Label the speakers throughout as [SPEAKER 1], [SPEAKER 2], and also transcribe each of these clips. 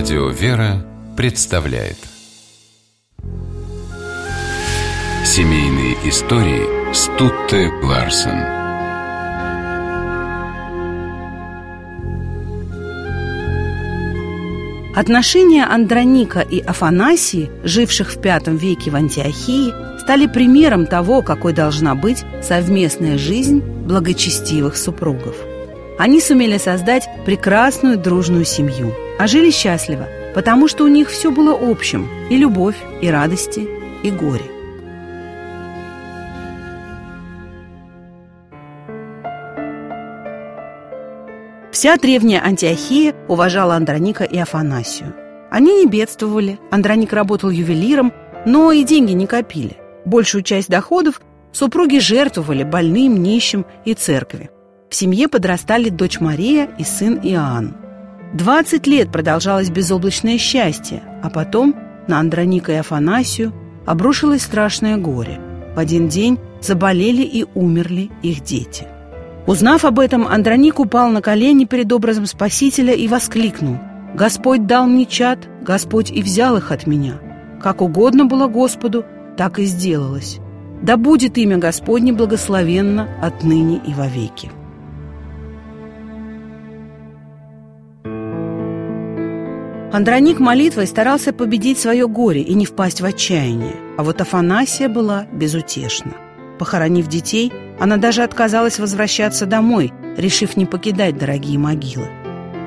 [SPEAKER 1] Радио «Вера» представляет. Семейные истории Стутте Ларсен.
[SPEAKER 2] Отношения Андроника и Афанасии, живших в V веке в Антиохии, стали примером того, какой должна быть совместная жизнь благочестивых супругов. Они сумели создать прекрасную дружную семью, а жили счастливо, потому что у них все было общим – и любовь, и радости, и горе. Вся древняя Антиохия уважала Андроника и Афанасию. Они не бедствовали, Андроник работал ювелиром, но и деньги не копили. Большую часть доходов супруги жертвовали больным, нищим и церкви. В семье подрастали дочь Мария и сын Иоанн. 20 лет продолжалось безоблачное счастье, а потом на Андроника и Афанасию обрушилось страшное горе. В один день заболели и умерли их дети. Узнав об этом, Андроник упал на колени перед образом Спасителя и воскликнул «Господь дал мне чад, Господь и взял их от меня. Как угодно было Господу, так и сделалось. Да будет имя Господне благословенно отныне и вовеки». Андроник молитвой старался победить свое горе и не впасть в отчаяние, а вот Афанасия была безутешна. Похоронив детей, она даже отказалась возвращаться домой, решив не покидать дорогие могилы.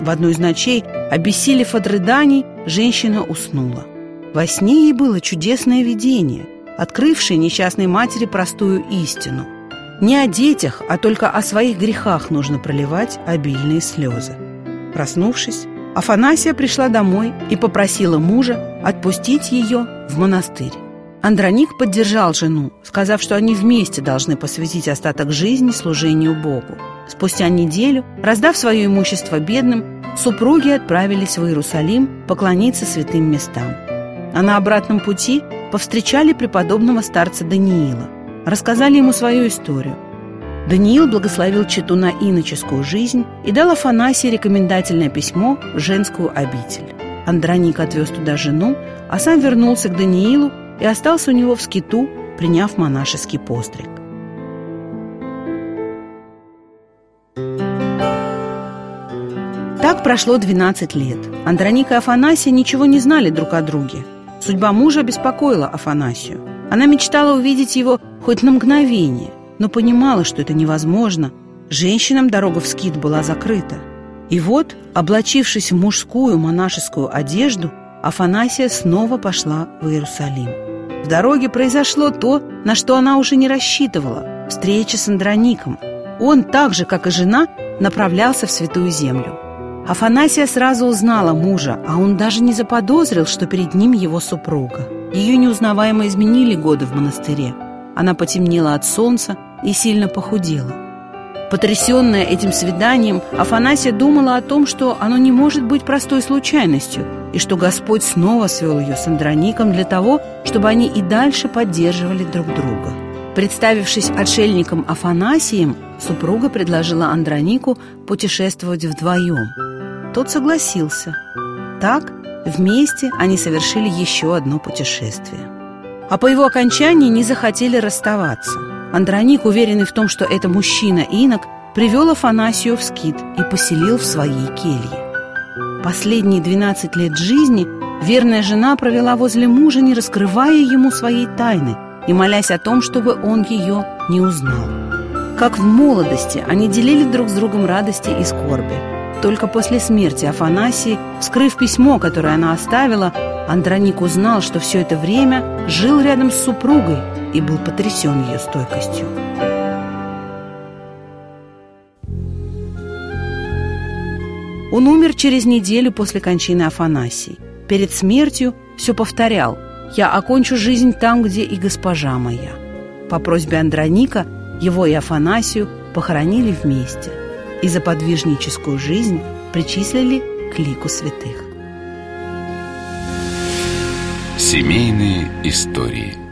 [SPEAKER 2] В одну из ночей, обессилев от рыданий, женщина уснула. Во сне ей было чудесное видение, открывшее несчастной матери простую истину. Не о детях, а только о своих грехах нужно проливать обильные слезы. Проснувшись, Афанасия пришла домой и попросила мужа отпустить ее в монастырь. Андроник поддержал жену, сказав, что они вместе должны посвятить остаток жизни служению Богу. Спустя неделю, раздав свое имущество бедным, супруги отправились в Иерусалим поклониться святым местам. А на обратном пути повстречали преподобного старца Даниила, рассказали ему свою историю. Даниил благословил читу на иноческую жизнь и дал Афанасии рекомендательное письмо в женскую обитель. Андроник отвез туда жену, а сам вернулся к Даниилу и остался у него в скиту, приняв монашеский постриг. Так прошло 12 лет. Андроник и Афанасия ничего не знали друг о друге. Судьба мужа беспокоила Афанасию. Она мечтала увидеть его хоть на мгновение, но понимала, что это невозможно. Женщинам дорога в скит была закрыта. И вот, облачившись в мужскую монашескую одежду, Афанасия снова пошла в Иерусалим. В дороге произошло то, на что она уже не рассчитывала – встреча с Андроником. Он, так же, как и жена, направлялся в Святую Землю. Афанасия сразу узнала мужа, а он даже не заподозрил, что перед ним его супруга. Ее неузнаваемо изменили годы в монастыре. Она потемнела от солнца и сильно похудела. Потрясенная этим свиданием, Афанасия думала о том, что оно не может быть простой случайностью, и что Господь снова свел ее с Андроником для того, чтобы они и дальше поддерживали друг друга. Представившись отшельником Афанасием, супруга предложила Андронику путешествовать вдвоем. Тот согласился. Так, вместе они совершили еще одно путешествие. А по его окончании не захотели расставаться. Андроник, уверенный в том, что это мужчина-инок, привел Афанасию в скит и поселил в своей келье. Последние 12 лет жизни верная жена провела возле мужа, не раскрывая ему своей тайны и молясь о том, чтобы он ее не узнал. Как в молодости они делили друг с другом радости и скорби. Только после смерти Афанасии, вскрыв письмо, которое она оставила, Андроник узнал, что все это время жил рядом с супругой и был потрясен ее стойкостью. Он умер через неделю после кончины Афанасии. Перед смертью все повторял «Я окончу жизнь там, где и госпожа моя». По просьбе Андроника его и Афанасию похоронили вместе и за подвижническую жизнь причислили к лику святых.
[SPEAKER 1] Семейные истории –